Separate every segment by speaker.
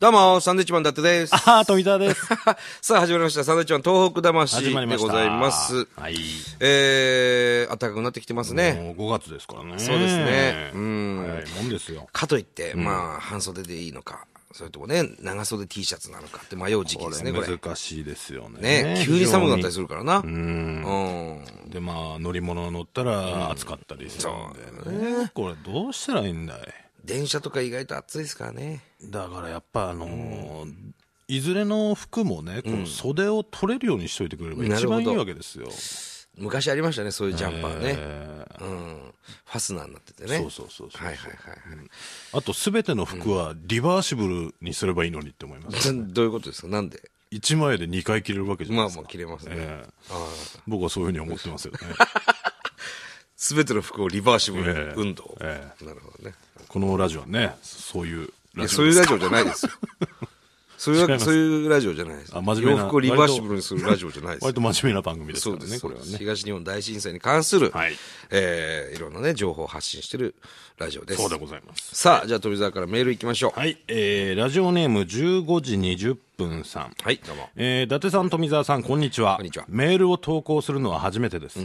Speaker 1: どうも、サンドウィッチマン伊達です。
Speaker 2: ああ、富澤です。
Speaker 1: さあ、始まりました。サンドウィッチマン東北魂。でございます。
Speaker 2: はい。
Speaker 1: えー、暖かくなってきてますね。
Speaker 2: もう5月ですからね。
Speaker 1: そうですねうん
Speaker 2: はい、もんですよ。
Speaker 1: かといって、まあ、半袖でいいのか、それともね、長袖 T シャツなのかって迷う時期ですね、これ。
Speaker 2: 難しいですよね。
Speaker 1: ね、急に寒くなったりす
Speaker 2: る。
Speaker 1: るからな。
Speaker 2: うん。
Speaker 1: うん。
Speaker 2: で、まあ、乗り物乗ったら暑かったりするんでね。これどうしたらいいんだい？
Speaker 1: 電車とか意外と暑いですからね。
Speaker 2: だからやっぱあのーいずれの服もね、この袖を取れるようにしといてくれれば一番いいわけですよ。
Speaker 1: 昔ありましたね、そういうジャンパーね。
Speaker 2: えー
Speaker 1: うん。ファスナーになっててね。
Speaker 2: そうそうそうそう
Speaker 1: はいはいはいはい。
Speaker 2: あと、すべての服はリバーシブルにすればいいのにって思います。
Speaker 1: どういうことですか？なんで
Speaker 2: ？1枚で2回着れるわけじゃないですか。
Speaker 1: まあまあ着れますね
Speaker 2: ええ
Speaker 1: ああ
Speaker 2: 僕はそういうふうに思ってますよね。
Speaker 1: すべての服をリバーシブル
Speaker 2: ええ
Speaker 1: 運動。
Speaker 2: え
Speaker 1: なるほどね。
Speaker 2: このラジオはね、そういう
Speaker 1: い
Speaker 2: ラジオ
Speaker 1: やそういうラジオじゃないですよ。そういう、ラジオじゃないです。
Speaker 2: あ真面目な
Speaker 1: 洋服をリバーシブルにするラジオじゃないです
Speaker 2: 割。と真面目な番組ですからね、
Speaker 1: そうです、
Speaker 2: これはね。
Speaker 1: 東日本大震災に関する、
Speaker 2: はい
Speaker 1: えーいろんなね、情報を発信してるラジオです。
Speaker 2: そうでございます。
Speaker 1: さあ、じゃあ富澤からメール行きましょう。
Speaker 2: はい、えー、ラジオネーム15時20分さん。
Speaker 1: はい、どうも。
Speaker 2: えー、伊達さん、富澤さん、こんにちは。
Speaker 1: こんにちは
Speaker 2: メールを投稿するのは初めてです。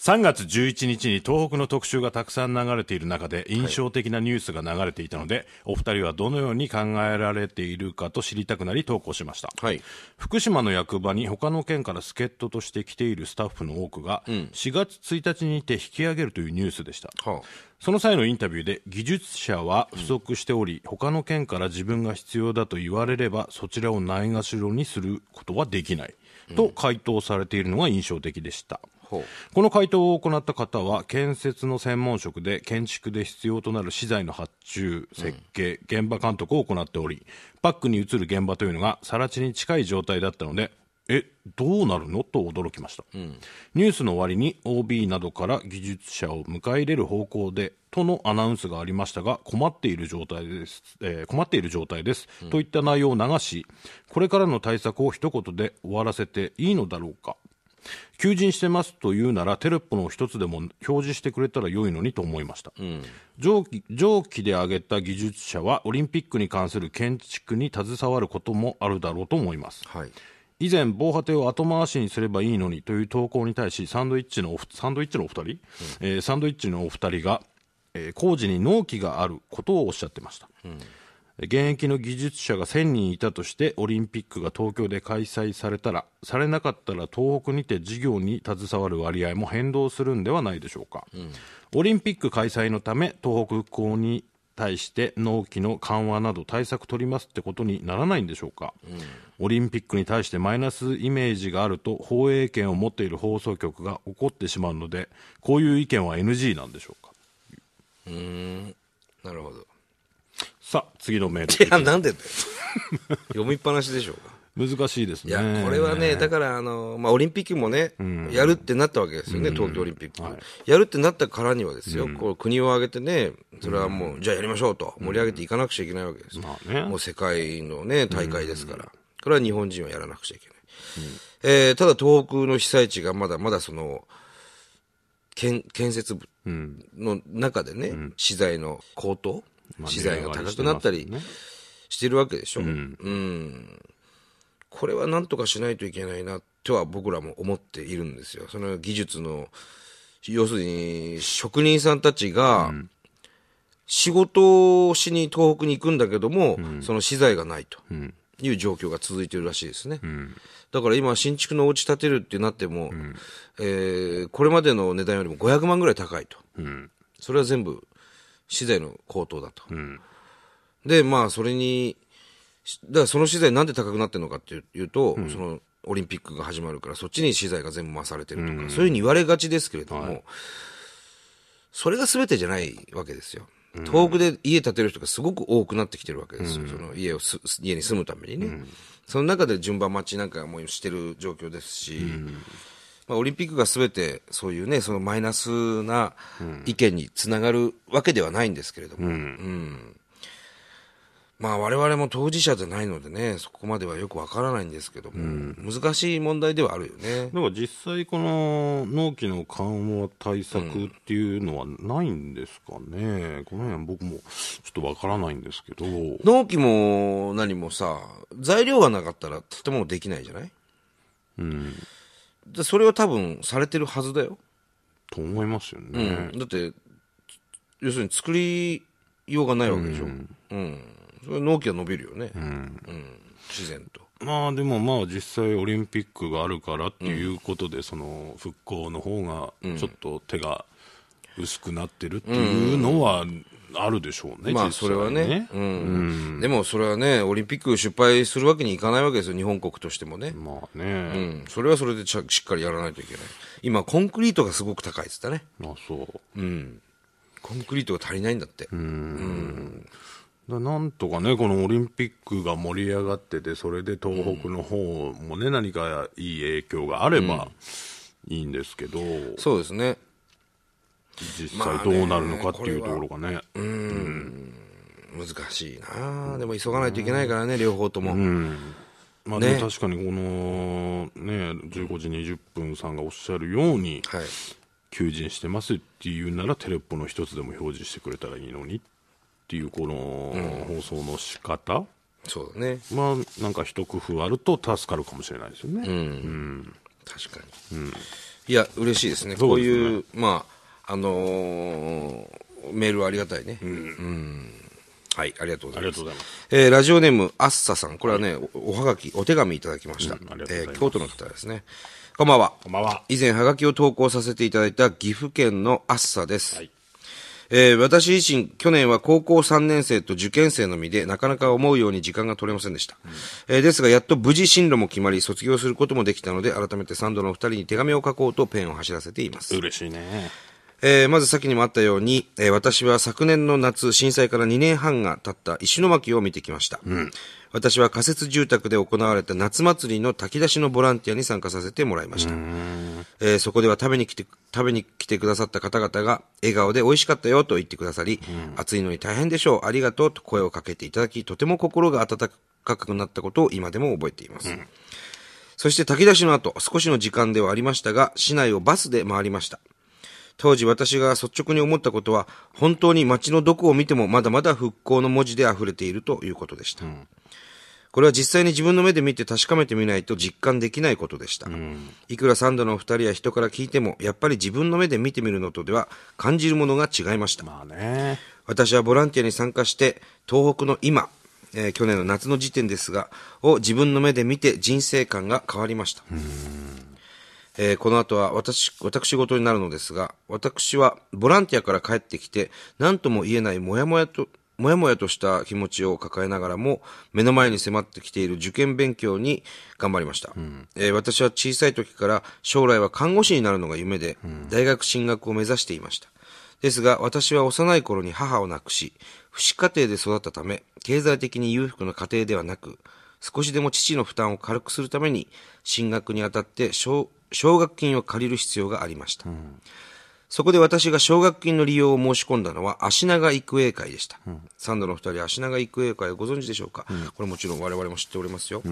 Speaker 2: 3月11日に東北の特集がたくさん流れている中で印象的なニュースが流れていたので、お二人はどのように考えられているかと知りたくなり投稿しました。
Speaker 1: はい。
Speaker 2: 福島の役場に他の県から助っ人として来ているスタッフの多くが、4月1日にて引き上げるというニュースでした。
Speaker 1: は
Speaker 2: その際のインタビューで技術者は不足しており、他の県から自分が必要だと言われればそちらをないがしろにすることはできない、と回答されているのが印象的でした。この回答を行った方は建設の専門職で建築で必要となる資材の発注、設計、現場監督を行っておりバックに移る現場というのが更地に近い状態だったのでえどうなるの？と驚きました、ニュースの終わりに OB などから技術者を迎え入れる方向でとのアナウンスがありましたが困っている状態です、えー困っている状態です、といった内容を流しこれからの対策を一言で終わらせていいのだろうか求人してますというならテロップの一つでも表示してくれたら良いのにと思いました、上記上記で挙げた技術者はオリンピックに関する建築に携わることもあるだろうと思います。
Speaker 1: はい。
Speaker 2: 以前防波堤を後回しにすればいいのにという投稿に対しサンドイッチのおサンドイッチのお二人、えーサンドイッチのお二人が、えー工事に納期があることをおっしゃってました、現役の技術者が1000人いたとしてオリンピックが東京で開催されたらされなかったら東北にて事業に携わる割合も変動するんではないでしょうか、オリンピック開催のため東北復興に対して納期の緩和など対策取りますってことにならないんでしょうか、オリンピックに対してマイナスイメージがあると放映権を持っている放送局が怒ってしまうのでこういう意見は NG なんでしょうか。
Speaker 1: なるほど。
Speaker 2: さあ次のメール。
Speaker 1: いや、なんでだよ。読みっぱなしでしょうか。
Speaker 2: 難しいですね。
Speaker 1: いや、これはね、だから、あの、まあ、オリンピックもね、やるってなったわけですよね、東京オリンピック。やるってなったからにはですよ、こう国を挙げてね、それはもう、じゃあやりましょうと、盛り上げていかなくちゃいけないわけですよ。
Speaker 2: まあね。
Speaker 1: もう世界のね、大会ですから。これは日本人はやらなくちゃいけない。えーただ東北の被災地がまだまだその、建建設部の中でね、資材の高騰、
Speaker 2: まあ
Speaker 1: 資材が高くなったり
Speaker 2: して
Speaker 1: るわけでしょ。うん。これはなんとかしないといけないなとは僕らも思っているんですよ。その技術の、要するに職人さんたちが、仕事をしに東北に行くんだけども、その資材がないという状況が続いているらしいですね。だから今、新築のお家建てるってなっても、えーこれまでの値段よりも500万ぐらい高いと。それは全部資材の高騰だと。で、まあ、それに、しだからその資材なんで高くなってるのかっていうと、その、オリンピックが始まるから、そっちに資材が全部回されてるとか、そういうふうに言われがちですけれども、それが全てじゃないわけですよ。東北で家建てる人がすごく多くなってきてるわけですよ。その家をす、家に住むためにね。その中で順番待ちなんかもしてる状況ですし、まあ、オリンピックが全てそういうね、そのマイナスな意見につながるわけではないんですけれども、うん。まあ我々も当事者じゃないのでね、そこまではよくわからないんですけども、難しい問題ではあるよね。
Speaker 2: だから実際この納期の緩和対策っていうのはないんですかね、この辺僕もちょっとわからないんですけど。
Speaker 1: 納期も何もさ、材料がなかったら建物できないじゃない？
Speaker 2: うん
Speaker 1: でそれは多分されてるはずだよ。
Speaker 2: と思いますよね、
Speaker 1: だって、要するに作りようがないわけでしょ。うん。それ納期は伸びるよね。うん。自然と。
Speaker 2: まあでもまあ実際オリンピックがあるからっていうことで、その復興の方がちょっと手が薄くなってるっていうのはあるでしょうね、
Speaker 1: まあ、それはね。うん。でも、それはね、オリンピック失敗するわけにいかないわけですよ、日本国としてもね。
Speaker 2: まあ
Speaker 1: う
Speaker 2: ね、
Speaker 1: ん。それはそれでちゃしっかりやらないといけない。今、コンクリートがすごく高いっつったね。
Speaker 2: まあそう
Speaker 1: うん。コンクリートが足りないんだって。
Speaker 2: だなんとかね、このオリンピックが盛り上がってて、それで東北の方もね、何かいい影響があればいいんですけど、
Speaker 1: そうですね。
Speaker 2: 実際どうなるのかっていうところがね、
Speaker 1: 難しいな。でも急がないといけないからね、両方とも。
Speaker 2: まあね
Speaker 1: ね。
Speaker 2: 確かにこのね、15時20分さんがおっしゃるように、
Speaker 1: はい。
Speaker 2: 求人してますっていうならテレポの一つでも表示してくれたらいいのにっていうこの放送の仕方、
Speaker 1: そうだね。
Speaker 2: まあなんか一工夫あると助かるかもしれないですよね、
Speaker 1: 確かに。いや、嬉しいですね。こういう、まあ、あのーメールはありがたいね。うんはい、ありがとうございます。
Speaker 2: ありがとうございます
Speaker 1: えーラジオネーム、あっささん。これはね、おおはがき、お手紙いただきました。
Speaker 2: うんありがとうございます
Speaker 1: えー京都の方ですね。こんばんは。
Speaker 2: こんばんは
Speaker 1: 以前、はがきを投稿させていただいた岐阜県のあっさです。
Speaker 2: はい
Speaker 1: えー私自身、去年は高校3年生と受験生の身で、なかなか思うように時間が取れませんでした。えーですが、やっと無事進路も決まり、卒業することもできたので、改めてサンドのお二人に手紙を書こうとペンを走らせています。
Speaker 2: 嬉しいね
Speaker 1: えーまず先にもあったように、えー私は昨年の夏、震災から2年半が経った石巻を見てきました。私は仮設住宅で行われた夏祭りの炊き出しのボランティアに参加させてもらいました。えーそこでは食べに来て、食べに来てくださった方々が笑顔で美味しかったよと言ってくださり、暑いのに大変でしょう、ありがとうと声をかけていただき、とても心が温かくなったことを今でも覚えています。そして炊き出しの後、少しの時間ではありましたが、市内をバスで回りました。当時私が率直に思ったことは、本当に街のどこを見てもまだまだ復興の文字で溢れているということでした。これは実際に自分の目で見て確かめてみないと実感できないことでした。いくらサンドのお二人や人から聞いても、やっぱり自分の目で見てみるのとでは感じるものが違いました。
Speaker 2: まあね
Speaker 1: 私はボランティアに参加して、東北の今、えー去年の夏の時点ですが、を自分の目で見て人生観が変わりました。えーこの後は私、私事になるのですが、私はボランティアから帰ってきて、何とも言えないもやもやと、もやもやとした気持ちを抱えながらも、目の前に迫ってきている受験勉強に頑張りました。えー私は小さい時から将来は看護師になるのが夢で、大学進学を目指していました。ですが、私は幼い頃に母を亡くし、不死家庭で育ったため、経済的に裕福な家庭ではなく、少しでも父の負担を軽くするために、進学にあたって奨奨学金を借りる必要がありました。そこで私が奨学金の利用を申し込んだのは、足長育英会でした。サンドのお二人、足長育英会をご存知でしょうか、これもちろん我々も知っておりますよ。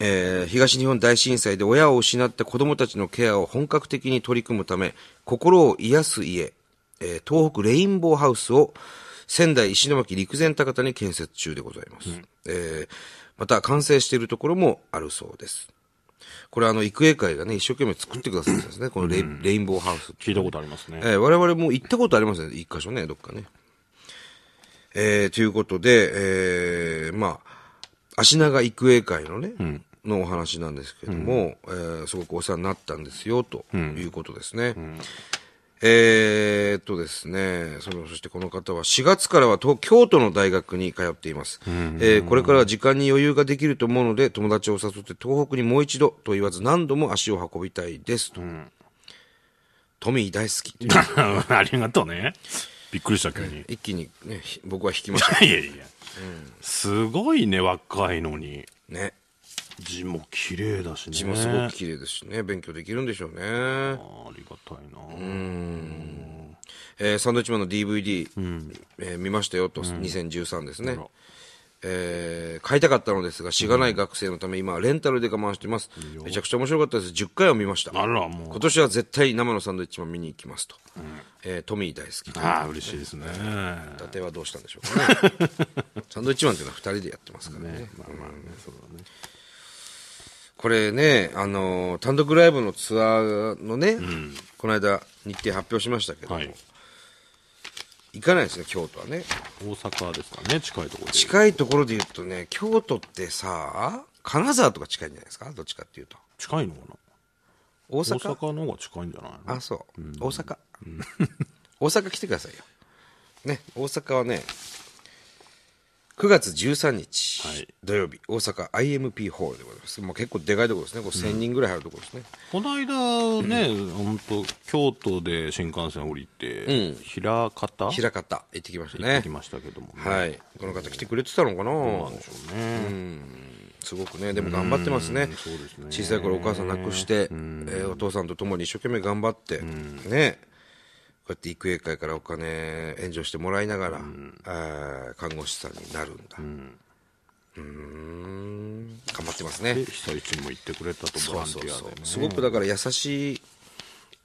Speaker 1: えー東日本大震災で親を失った子供たちのケアを本格的に取り組むため、心を癒す家、えー東北レインボーハウスを仙台石巻陸前高田に建設中でございます。えーまた完成しているところもあるそうです。これあの、育英会がね、一生懸命作ってくださってるんですね。このレイ,、ンボーハウス。
Speaker 2: 聞いたことありますね、
Speaker 1: えー我々も行ったことありますね。一箇所ね、どっかね。えーということで、えーまあ、足長育英会のね、のお話なんですけども、えーすごくお世話になったんですよ、ということですね。えーっとですね、その、そしてこの方は4月からは東京都の大学に通っています。えーこれからは時間に余裕ができると思うので、友達を誘って東北にもう一度と言わず何度も足を運びたいです。と。トミー大好き
Speaker 2: ありがとうね。びっくりした急に。
Speaker 1: 一気にね、ひ僕は引きました。
Speaker 2: いやいや、すごいね若いのに。
Speaker 1: ね。
Speaker 2: 字も綺麗だしね。
Speaker 1: 字もすごく綺麗ですしね、勉強できるんでしょうね。
Speaker 2: ありがたいな。
Speaker 1: えーサンドウィッチマンの DVD、えー見ましたよと、2013ですね。えー買いたかったのですが、しがない学生のため、今はレンタルで我慢しています。めちゃくちゃ面白かったです。10回は見ました。今年は絶対生のサンドウィッチマン見に行きますと。えートミー大好き。
Speaker 2: ああ、嬉しいですね。
Speaker 1: 伊達はどうしたんでしょうかね。サンドウィッチマンっていうのは2人でやってますからね。
Speaker 2: まあまあね、そうだね。
Speaker 1: これね、あのー単独ライブのツアーのね、この間日程発表しましたけども、
Speaker 2: はい。
Speaker 1: 行かないですね、京都はね。
Speaker 2: 大阪ですかね、近いところで。
Speaker 1: 近いところで言うとね、京都ってさ、金沢とか近いんじゃないですか？どっちかっていうと。
Speaker 2: 近いのかな？大
Speaker 1: 大阪
Speaker 2: 阪の方が近いんじゃないの？
Speaker 1: あ、そう。大阪。大阪来てくださいよ。ね、大阪はね、9月13日、
Speaker 2: はい
Speaker 1: 土曜日、大阪 IMP ホールでございます。もう結構でかいところですね。これ1000人ぐらい入るところですね。
Speaker 2: この間ね、本当京都で新幹線降りて、平方？
Speaker 1: 平方行ってきましたね
Speaker 2: 行ってき。ましたけどもね。
Speaker 1: はい。この方来てくれてたのかな？
Speaker 2: なんでしょうね。
Speaker 1: すごくね、でも頑張ってますね。
Speaker 2: すね
Speaker 1: 小さい頃お母さん亡くして、えーお父さんと共に一生懸命頑張って、ね、こうやって育英会からお金援助してもらいながら、あー看護師さんになるんだ。うーん、頑張ってますね。
Speaker 2: で、。被災地にも行ってくれたとボ
Speaker 1: そ
Speaker 2: ラン
Speaker 1: うそうそう
Speaker 2: ティアでね。
Speaker 1: すごくだから優しい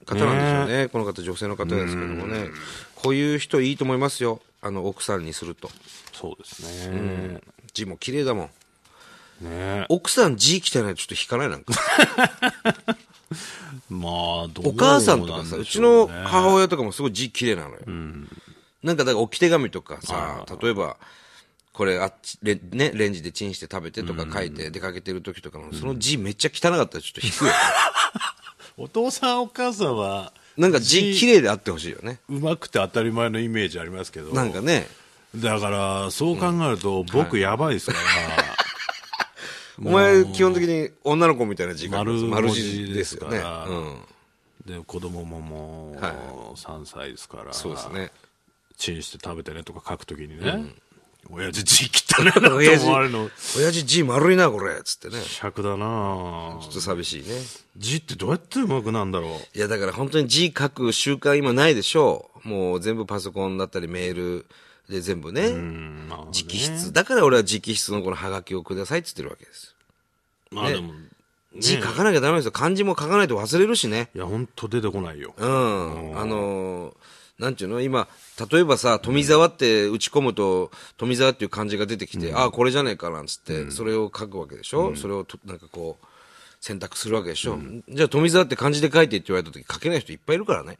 Speaker 1: 方なんでしょうね。この方女性の方ですけどもね。こういう人いいと思いますよ。あの奥さんにすると。
Speaker 2: そうですね。
Speaker 1: 字も綺麗だもん。
Speaker 2: ね。
Speaker 1: 奥さん字汚いとちょっと引かないなんか
Speaker 2: まあ、どう
Speaker 1: お母さんとかさ、うちの母
Speaker 2: 親
Speaker 1: 親とかもすごい字綺麗なのよ。なんかだから置き手紙とかさ、例えば、これあっち、レね、レンジでチンして食べてとか書いて出かけてる時とかの、その字めっちゃ汚かったらちょっと引くよ。
Speaker 2: お父さんお母さんは、
Speaker 1: なんか字綺麗であってほしいよね。
Speaker 2: うまくて当たり前のイメージありますけど。
Speaker 1: なんかね、
Speaker 2: だから、そう考えると、僕やばいですから、
Speaker 1: お前基本的に女の子みたいな字書く
Speaker 2: 丸
Speaker 1: 丸
Speaker 2: 文字
Speaker 1: 字ですよね。
Speaker 2: から
Speaker 1: うん。
Speaker 2: で、子供ももう、
Speaker 1: はい
Speaker 2: 3歳ですから、
Speaker 1: そうですね。
Speaker 2: チンして食べてねとか書くときにね、親父字汚いなと
Speaker 1: 親父
Speaker 2: 思われるの、
Speaker 1: 親父字丸いな、これ。つってね。
Speaker 2: 尺だなぁ
Speaker 1: ちょっと寂しいね。
Speaker 2: 字ってどうやってうまくなんだろう。
Speaker 1: いや、だから本当に字書く習慣今ないでしょう。もう全部パソコンだったりメールで全部ね。
Speaker 2: うん、まあ、ね、
Speaker 1: 直筆。だから俺は直筆のこのハガキをくださいって言ってるわけです。
Speaker 2: まあでも、
Speaker 1: 字書かなきゃダメですよ。漢字も書かないと忘れるしね。
Speaker 2: いや、ほんと出てこないよ。
Speaker 1: うん。あのーなんていうの？今、例えばさ、富沢って打ち込むと、富沢っていう漢字が出てきて、ああ、これじゃねえかなんつって、それを書くわけでしょ、それをとなんかこう、選択するわけでしょ、じゃあ富沢って漢字で書いてって言われた時書けない人いっぱいいるからね。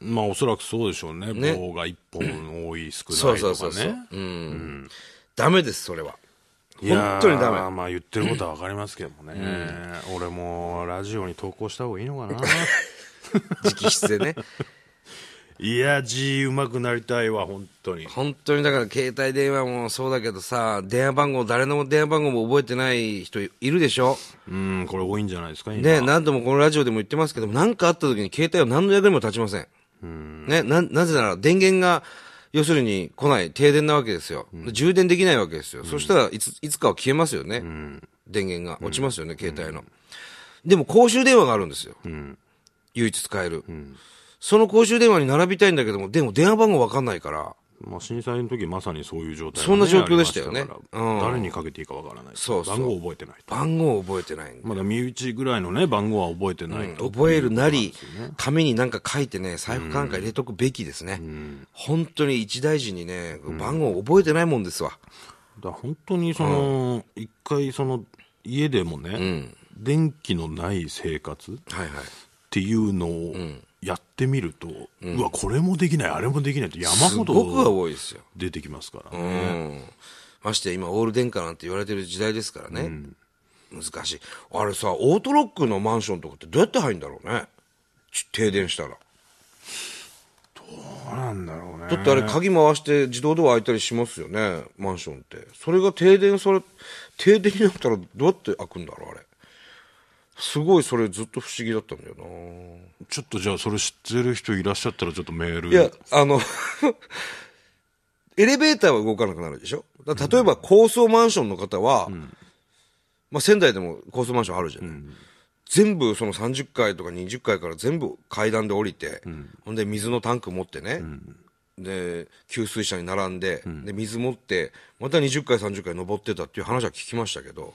Speaker 2: まあおそらくそうでしょうね。
Speaker 1: ね
Speaker 2: 棒が一本多い、少ないとか
Speaker 1: そうそうそう。
Speaker 2: ね。
Speaker 1: うん。ダメです、それは。本当にダメ。
Speaker 2: まあ言ってることはわかりますけどもね。俺もラジオに投稿した方がいいのかな。
Speaker 1: 直筆でね。
Speaker 2: いや、字うまくなりたいわ、本当に。
Speaker 1: 本当にだから携帯電話もそうだけどさ、電話番号、誰の電話番号も覚えてない人いるでしょ？
Speaker 2: うん、これ多いんじゃないですか、今。
Speaker 1: ね、何度もこのラジオでも言ってますけども、何かあった時に携帯は何の役にも立ちません。ね、な、なぜなら電源が、要するに来ない、停電なわけですよ。充電できないわけですよ。そしたらいつ、いつかは消えますよね。電源が落ちますよね、携帯の。でも公衆電話があるんですよ。唯一使える。その公衆電話に並びたいんだけども、でも電話番号わかんないから、
Speaker 2: まあ、震災の時まさにそういう状態、
Speaker 1: そんな状況でしたよねうん
Speaker 2: 誰にかけていいかわからない。
Speaker 1: そう
Speaker 2: 番号覚えてないと。
Speaker 1: 番号を覚えてない
Speaker 2: まだ身内ぐらいのね、番号は覚えてないと。
Speaker 1: 覚えるなり、紙になんか書いてね、財布かなんか入れとくべきですね。本当に一大事にね、番号を覚えてないもんですわ。
Speaker 2: だ本当にその、一回その、家でもね、電気のない生活っ
Speaker 1: はいはい。
Speaker 2: ていうのをやってみると、うわ、これもできない、あれもできないって山ほど
Speaker 1: 多いですよ。
Speaker 2: 出てきますから
Speaker 1: う
Speaker 2: ね。
Speaker 1: ん。ましてや今、オール電化なんて言われてる時代ですからね。難しい。あれさ、オートロックのマンションとかってどうやって入るんだろうね。ち停電したら。
Speaker 2: どうなんだろうね。
Speaker 1: だってあれ鍵回して自動ドア開いたりしますよね、マンションって。それが停電それ、停電になったらどうやって開くんだろう、あれ。すごいそれずっと不思議だったんだよな。
Speaker 2: ちょっとじゃあそれ知ってる人いらっしゃったらちょっとメール。
Speaker 1: いや、あの、エレベーターは動かなくなるでしょ？だ例えば高層マンションの方は、まあ仙台でも高層マンションあるじゃない、全部その30階とか20階から全部階段で降りて、ほんで水のタンク持ってね、で給水車に並んで,、で水持ってまた20階30階登ってたっていう話は聞きましたけど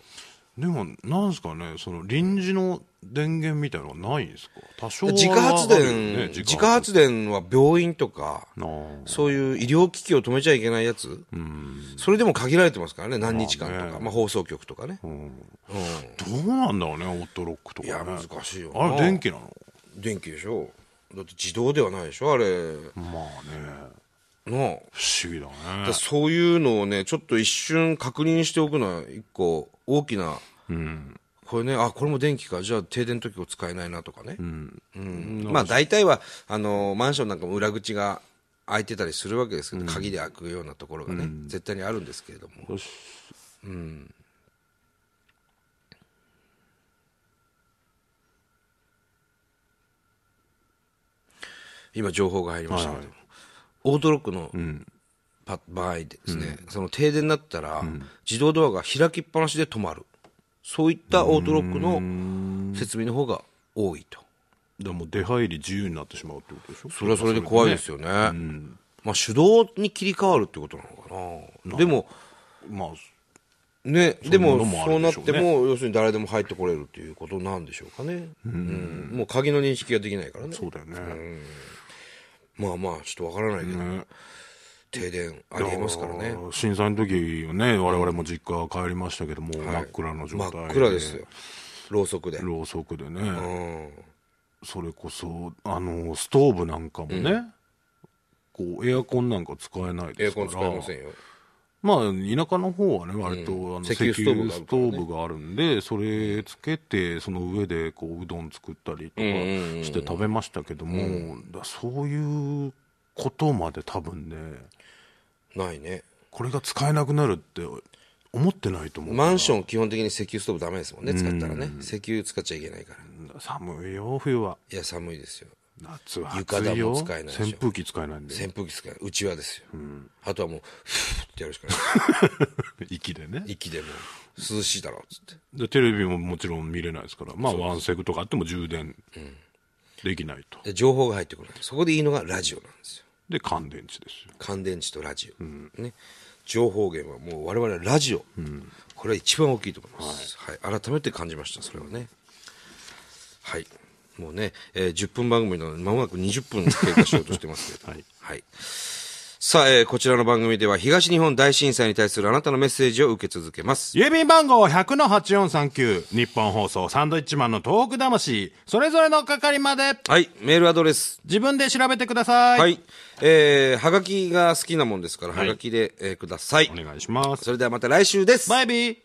Speaker 2: でもなんですかねその臨時の電源みたいなのはないんですか？多少は
Speaker 1: 自家発電、
Speaker 2: ね
Speaker 1: 自家発電は病院とかそういう医療機器を止めちゃいけないやつ、それでも限られてますからね何日間とか、まあ放送局とかね、うん。
Speaker 2: どうなんだろうねオートロックとか、ね、
Speaker 1: いや難しいよ。な
Speaker 2: あれ電気なの？
Speaker 1: 電気でしょ。だって自動ではないでしょあれ。
Speaker 2: まあね。
Speaker 1: なあ。
Speaker 2: 不思議だね。
Speaker 1: だそういうのをねちょっと一瞬確認しておくのは一個大きな、これねあこれも電気か。じゃあ停電の時を使えないなとかね、うん。まあ大体はあのマンションなんかも裏口が開いてたりするわけですけど、鍵で開くようなところがね、絶対にあるんですけれども。
Speaker 2: よし。
Speaker 1: 今情報が入りましたけど、オートロックのパ場合でですね、その停電になったら、自動ドアが開きっぱなしで止まる。そういったオートロックの設備の方が多いと。
Speaker 2: でも出入り自由になってしまうってことでしょ？
Speaker 1: それはそれで怖いですよね。まあ手動に切り替わるってことなのかな。でも
Speaker 2: まあ
Speaker 1: ね、でも
Speaker 2: そう
Speaker 1: なっても要するに誰でも入ってこれるっていうことなんでしょうかね、うん。もう鍵の認識ができないからね。
Speaker 2: そうだよね、
Speaker 1: まあまあちょっとわからないけど、停電ありえますからね。
Speaker 2: 震災の時はね我々も実家帰りましたけども、真っ暗の状態
Speaker 1: 真っ暗ですよ。ろうそくで。
Speaker 2: ろうそくでね、
Speaker 1: うん。
Speaker 2: それこそあのストーブなんかもね、こうエアコンなんか使えない
Speaker 1: エア
Speaker 2: ですから。
Speaker 1: コン使えませんよ。
Speaker 2: まあ田舎の方はね割と、あの
Speaker 1: 石油ストーブがあるからね。
Speaker 2: 石油ストーブがあるんでそれつけてその上でこううどん作ったりとかして食べましたけども、だそういうことまで多分ね。
Speaker 1: ないね。
Speaker 2: これが使えなくなるって思ってないと思う。
Speaker 1: マンション基本的に石油ストーブダメですもんね。使ったらね。石油使っちゃいけないから。
Speaker 2: 寒いよ冬は。い
Speaker 1: や寒いですよ。
Speaker 2: 夏は
Speaker 1: 床暖
Speaker 2: 暑いよ。
Speaker 1: も使えない
Speaker 2: 扇風機使えないんで。
Speaker 1: 扇風機使えうちわですよ、あとはもうフーってやるしかない。
Speaker 2: 息でね。
Speaker 1: 息でもう涼しいだろうっつって。
Speaker 2: でテレビももちろん見れないですから。まあワンセグとかあっても充電できないと。
Speaker 1: で情報が入ってこない。そこでいいのがラジオなんですよ
Speaker 2: で乾電池ですよ。
Speaker 1: 乾電池とラジオ、ね、情報源はもう我々はラジオ、これは一番大きいと思います、はい。改めて感じましたそれはね。はい。もうね、えー10分番組なので間もなく20分経過しようとしてますけど。はい、さあ、えーこちらの番組では東日本大震災に対するあなたのメッセージを受け続けます。
Speaker 2: 郵便番号100-8439日本放送サンドイッチマンのトーク魂。それぞれの係まで。
Speaker 1: はいメールアドレス。
Speaker 2: 自分で調べてください、
Speaker 1: はい、えー、はがきが好きなもんですから、はがきで、えーください。
Speaker 2: お願いします。
Speaker 1: それではまた来週です。
Speaker 2: バイビー